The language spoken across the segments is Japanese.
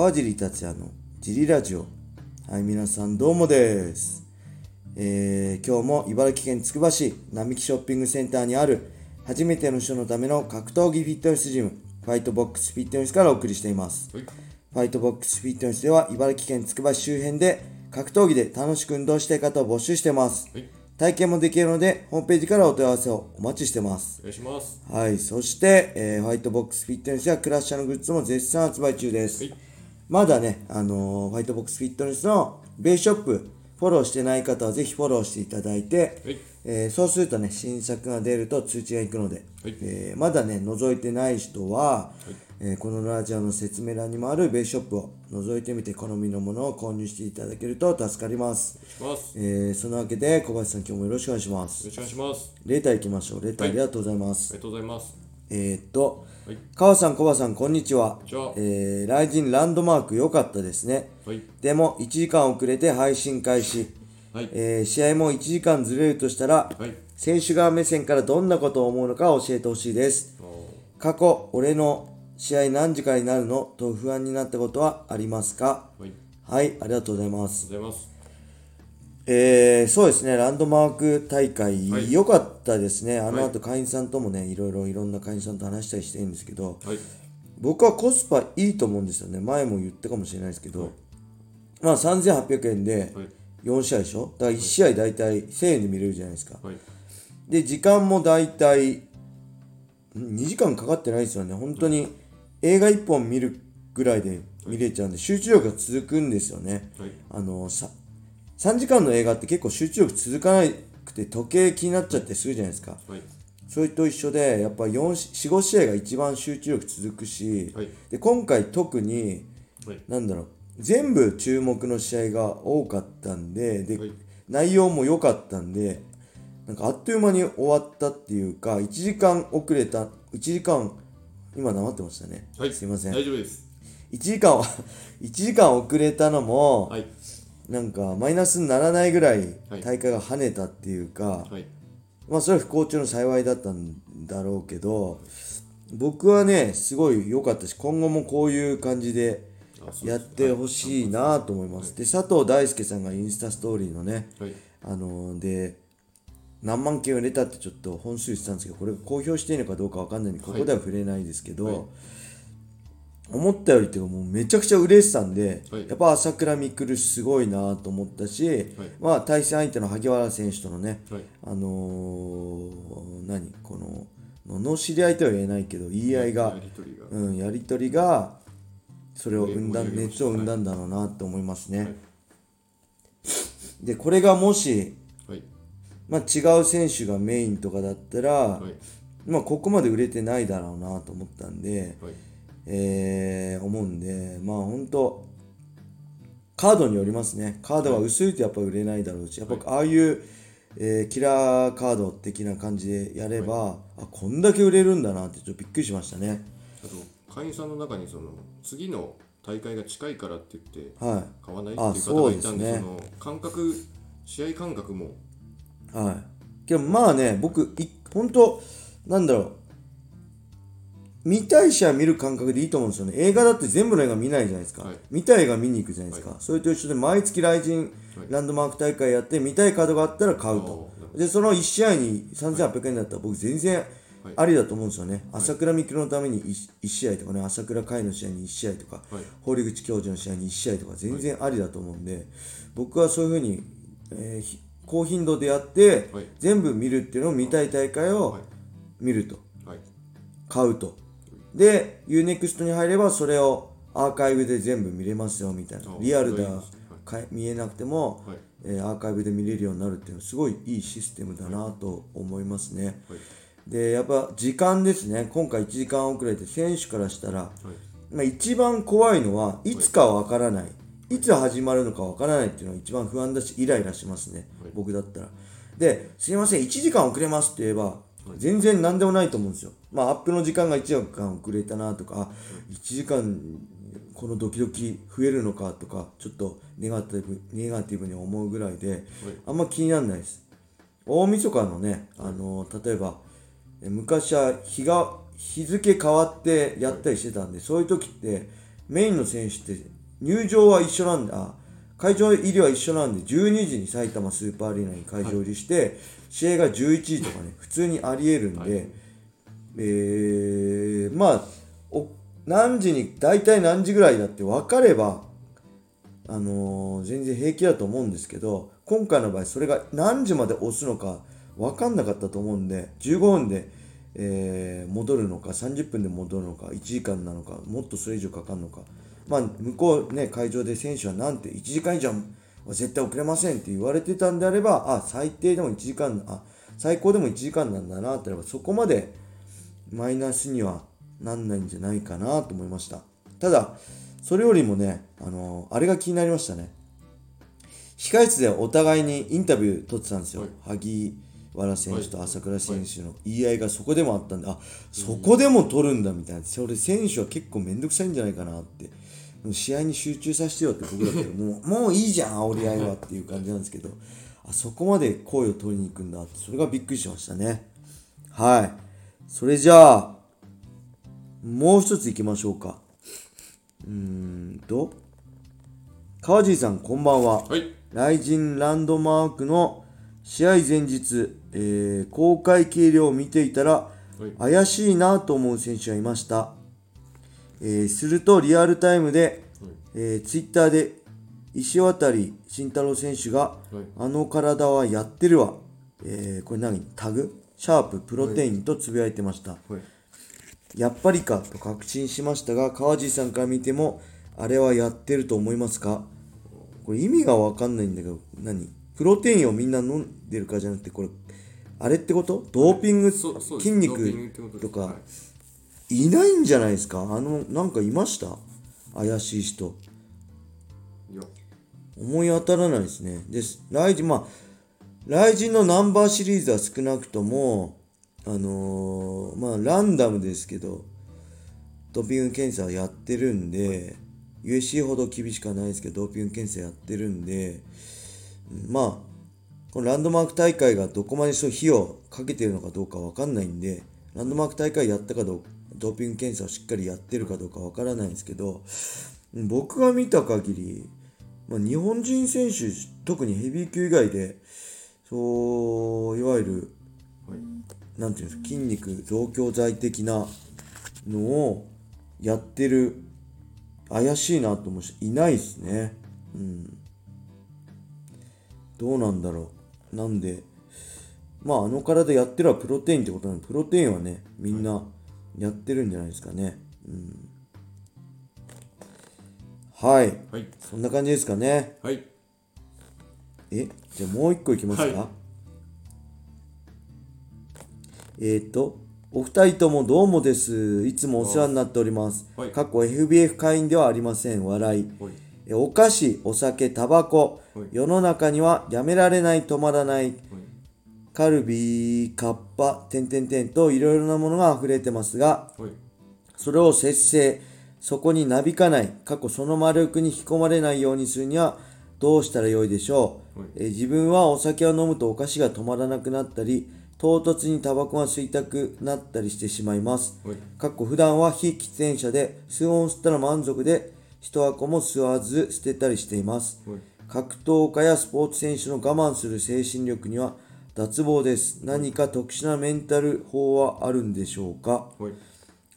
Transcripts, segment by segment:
川尻達也のジリラジオはい皆さんどうもです、えー今日も茨城県つくば市並木ショッピングセンターにある初めての人のための格闘技フィットネスジムファイトボックスフィットネスからお送りしていますはい。ファイトボックスフィットネスでは茨城県つくば市周辺で格闘技で楽しく運動したい方を募集してますはい。体験もできるのでホームページからお問い合わせをお待ちしてますお願いします。はい、そして、えーホワイトボックスフィットネスやクラッシャーのグッズも絶賛発売中です。はいまだね、あのーホワイトボックスフィットネスのベースショップ、フォローしてない方はぜひフォローしていただいて、はいえーそうするとね、新作が出ると通知がいくので、はいえーまだね、覗いてない人は、えーこのラジオの説明欄にもあるベースショップを覗いてみて好みのものを購入していただけると助かります。ます。よえーそのわけで小林さん今日もよろしくお願いします。ろしくお願いします。レーター行きましょう。レーターあはいりがとうございます。ありがとうございます。えー、っと、はい。川さん、コバさん、こんにちは。んにちはえー、ランランドマーク良かったですね。はい。でも、1時間遅れて配信開始。はい。えー試合も1時間ずれるとしたら、はい。選手側目線からどんなことを思うのか教えてほしいです。お過去、俺の試合何時からになるの？と不安になったことはありますか？はい、ありがとうございます。えー、そうですね、ランドマーク大会、はい良かったですね。あのはい後、会員さんともね、いろいろいろんな会員さんと話したりしてるんですけど、はい。僕はコスパいいと思うんですよね前も言ったかもしれないですけど、まあ3800円ではい。4試合でしょ？だから1試合大体1000円で見れるじゃないですかはい。で時間も大体ん2時間かかってないですよね本当に映画1本見るぐらいで見れちゃうんで集中力が続くんですよねはい。あのさ3時間の映画って結構集中力続かなくて時計気になっちゃってするじゃないですかはい。それと一緒でやっぱ45試合が一番集中力続くし、はいで今回特にはい。なんだろう全部注目の試合が多かったんでで、はい内容も良かったんでなんかあっという間に終わったっていうか1時間遅れた1時間今黙ってましたね、はい。すいません大丈夫です。1時間 1時間遅れたのも、はい。なんかマイナスにならないぐらいはい。大会が跳ねたっていうか、はい。まあそれは不幸中の幸いだったんだろうけど僕はねすごい良かったし今後もこういう感じでやってほしいなと思います。で佐藤大輔さんがインスタストーリーのねはい。あので何万件売れたってちょっと本数言ってたんですけどこれが公表していいのかどうかわかんないんでここでは触れないですけど、はい思ったよりっていうかもうめちゃくちゃ売れてたんで、はいやっぱ朝倉未来すごいなと思ったし、まあ対戦相手の萩原選手とのね、はい。あのー、何？このの知り合いとは言えないけど言い合いがや、りとりが。うん、やり取りがそれを生んだ熱を生んだんだろうなって思いますね、でこれがもし、はい。まあ、違う選手がメインとかだったら、はい。まあ、ここまで売れてないだろうなと思ったんで、はい。えー思うんでまあ本当カードによりますね。カードが薄いとやっぱ売れないだろうしやっぱああいう、えーキラーカード的な感じでやれば、あこんだけ売れるんだなってちょっとびっくりしましたね。あと、会員さんの中に、その、次の大会が近いからって言って、は買わないあっていう方がいたんで、ね。感覚、試合感覚も、いはい。けどまあね僕い本当なんだろう見たい試合見る感覚でいいと思うんですよね。映画だって全部の映画見ないじゃないですか、はい。見たい映画見に行くじゃないですか、それと一緒で毎月来人はい。ランドマーク大会やって見たいカードがあったら買うと。あー。でその1試合に3800円だったら僕全然ありだと思うんですよね、朝倉未来のために 1, 試合とかね朝倉海の試合に1試合とか、はい。堀口教授の試合に1試合とか全然ありだと思うんで、僕はそういうふうに、えーひ高頻度でやって、はい。全部見るっていうのを見たい大会をはい。見ると、はい。買うとで UNEXT に入ればそれをアーカイブで全部見れますよみたいな。あリアルでか見えなくても、はい。えーアーカイブで見れるようになるっていうのはすごいいいシステムだなと思いますね、はい。でやっぱ時間ですね。今回1時間遅れて選手からしたら、はい。まあ、一番怖いのはいつかわからない、い、つ始まるのかわからないっていうのが一番不安だしイライラしますね、はい。僕だったら。ですいません1時間遅れますって言えば全然何でもないと思うんですよまあアップの時間が1時間遅れたなとかあ1時間このドキドキ増えるのかとかちょっとネガティブネガティブに思うぐらいであんま気にならないです。大晦日のねあの例えばえ昔は日が日付変わってやったりしてたんでそういう時ってメインの選手って入場は一緒なんだあ会場入りは一緒なんで12時に埼玉スーパーアリーナに会場入りして、試合が11時とかね普通にありえるんで、はいえーまあお何時に大体何時ぐらいだって分かればあのー全然平気だと思うんですけど今回の場合それが何時まで押すのか分かんなかったと思うんで15分で、えー戻るのか30分で戻るのか1時間なのかもっとそれ以上かかるのか。まあ向こうね会場で選手はなんて1時間以上は絶対遅れませんって言われてたんであればあ最低でも1時間あ最高でも1時間なんだなって言えばそこまでマイナスにはなんないんじゃないかなと思いました。ただそれよりもねあのあれが気になりましたね。控室でお互いにインタビュー取ってたんですよ、萩原選手と朝倉選手の言い合いがそこでもあったんで、あそこでも取るんだみたいな、それ選手は結構めんどくさいんじゃないかなって、もう試合に集中させてよって僕だったら、もう もういいじゃん、煽り合いはっていう感じなんですけど、あそこまで声を取りに行くんだって、それがびっくりしましたね。はい。それじゃあ、もう一つ行きましょうか。うーんと、川尻さん、こんばんは。はいライジンランドマークの試合前日、えー公開計量を見ていたら、はい怪しいなと思う選手がいました。えーすると、リアルタイムで、はいえーツイッターで石渡慎太郎選手が、はいあの体はやってるわ。えーこれ何？タグ？シャーププロテインとつぶやいてました。はい。やっぱりかと確信しましたが、川地さんから見ても、あれはやってると思いますか？これ意味がわかんないんだけど、何？プロテインをみんな飲んでるかじゃなくて、これ、あれってこと？ドーピング、筋肉とか、はい。いないんじゃないですか？あの、なんかいました？怪しい人。思い当たらないですね。です。ライジン、まあ、ライジンのナンバーシリーズは少なくとも、あのーまあ、ランダムですけど、ドーピング検査はやってるんで、USC ほど厳しくはないですけど、ドーピング検査やってるんで、まあ、このランドマーク大会がどこまでそう費用かけてるのかどうかわかんないんで、ランドマーク大会やったかどうか、ドーピング検査をしっかりやってるかどうかわからないんですけど、僕が見た限り、まあ、日本人選手、特にヘビー級以外で、そう、いわゆる、はいなんていうんですか、筋肉増強剤的なのをやってる、怪しいなと思う人いないですね。うん。どうなんだろう。なんで、まあ、あの体やってるはプロテインってことなんで、プロテインはね、みんなやってるんじゃないですかね。うん。はい。はいそんな感じですかね。はいえじゃあもう一個いきますか、はい。えっ、とお二人ともどうもです。いつもお世話になっております、はい。過去 FBF 会員ではありません。笑い。はい。えお菓子お酒タバコ、はい。世の中にはやめられない止まらない。カルビーカッパてんてんてんといろいろなものが溢れてますがはい。それを節制、そこになびかない、過去その魔力に引き込まれないようにするにはどうしたらよいでしょう、はいえー自分はお酒を飲むとお菓子が止まらなくなったり、唐突にタバコが吸いたくなったりしてしまいます。はいかっこ普段は非喫煙者で数本吸ったら満足で一箱も吸わず捨てたりしています。はい格闘家やスポーツ選手の我慢する精神力には脱帽です。何か特殊なメンタル法はあるんでしょうか？はい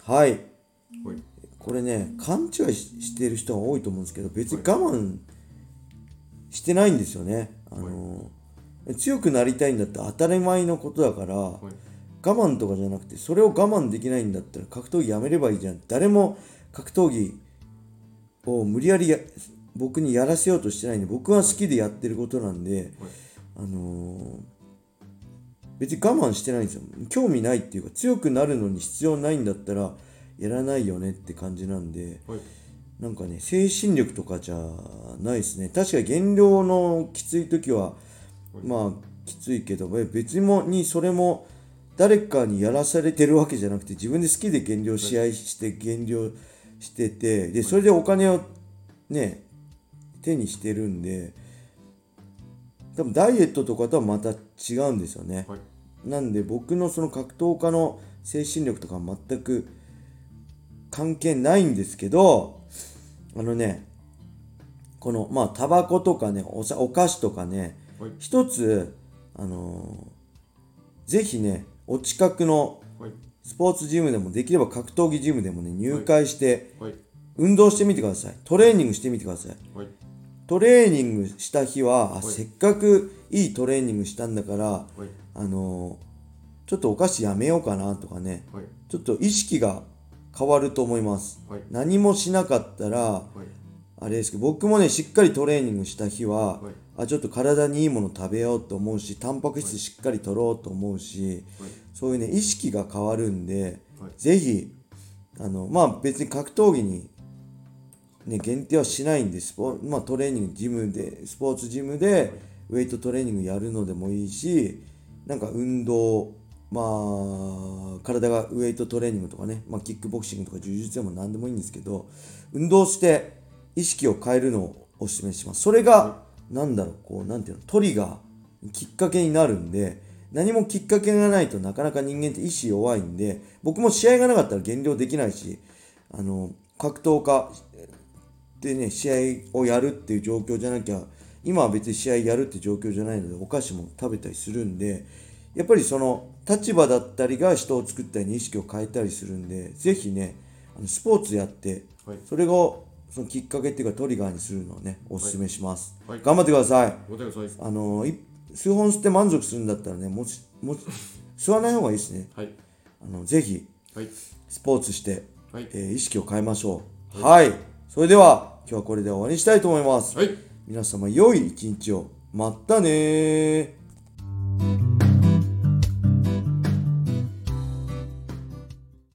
はい。はいこれね勘違いししてる人が多いと思うんですけど別に我慢してないんですよね、あの強くなりたいんだって当たり前のことだから、はい。我慢とかじゃなくてそれを我慢できないんだったら格闘技やめればいいじゃん誰も格闘技を無理やりや僕にやらせようとしてないんで僕は好きでやってることなんで、あのー別に我慢してないんですよ。興味ないっていうか強くなるのに必要ないんだったらやらないよねって感じなんではいなんかね精神力とかじゃないですね。確かに減量のきつい時はまあきついけどえ別にもにそれも誰かにやらされてるわけじゃなくて自分で好きで減量試合して減量しててでそれでお金をね手にしてるんで多分ダイエットとかとはまた違うんですよね。はい。なんで僕のその格闘家の精神力とかは全く関係ないんですけどあのねこのまあタバコとかねおさお菓子とかねはい。一つあのーぜひねお近くのはい。スポーツジムでもできれば格闘技ジムでもね入会してはい。運動してみてください。トレーニングしてみてください。はい。トレーニングした日は、せっかくいいトレーニングしたんだからはい。あのーちょっとお菓子やめようかなとかねはい。ちょっと意識が変わると思います。はい。何もしなかったらはい。あれですけど僕もねしっかりトレーニングした日は、はい。あちょっと体にいいもの食べようと思うしタンパク質しっかり取ろうと思うし、はい。そういうね意識が変わるんで、はい。ぜひあのまあ別に格闘技に、ね、限定はしないんでスポ、まあ、トレーニングジムでスポーツジムでウェイトトレーニングやるのでもいいしなんか運動まあ体がウェイトトレーニングとかね、まあ、キックボクシングとか柔術でも何でもいいんですけど運動して意識を変えるのをお勧めします。それがなんだろうこうなんていうのトリガーきっかけになるんで何もきっかけがないとなかなか人間って意志弱いんで僕も試合がなかったら減量できないしあの格闘家でね試合をやるっていう状況じゃなきゃ今は別に試合やるって状況じゃないのでお菓子も食べたりするんでやっぱりその立場だったりが人を作ったりに意識を変えたりするんでぜひねあのスポーツやってはい。それをそのきっかけっていうかトリガーにするのをねおすすめします、はい。頑張ってください。あのい数本吸って満足するんだったらねもしもし吸わない方がいいですね。はい。あのぜひはい。スポーツして、はい。えー意識を変えましょう。はい、それでは今日はこれで終わりにしたいと思います、はい。皆様良い一日を。まったねー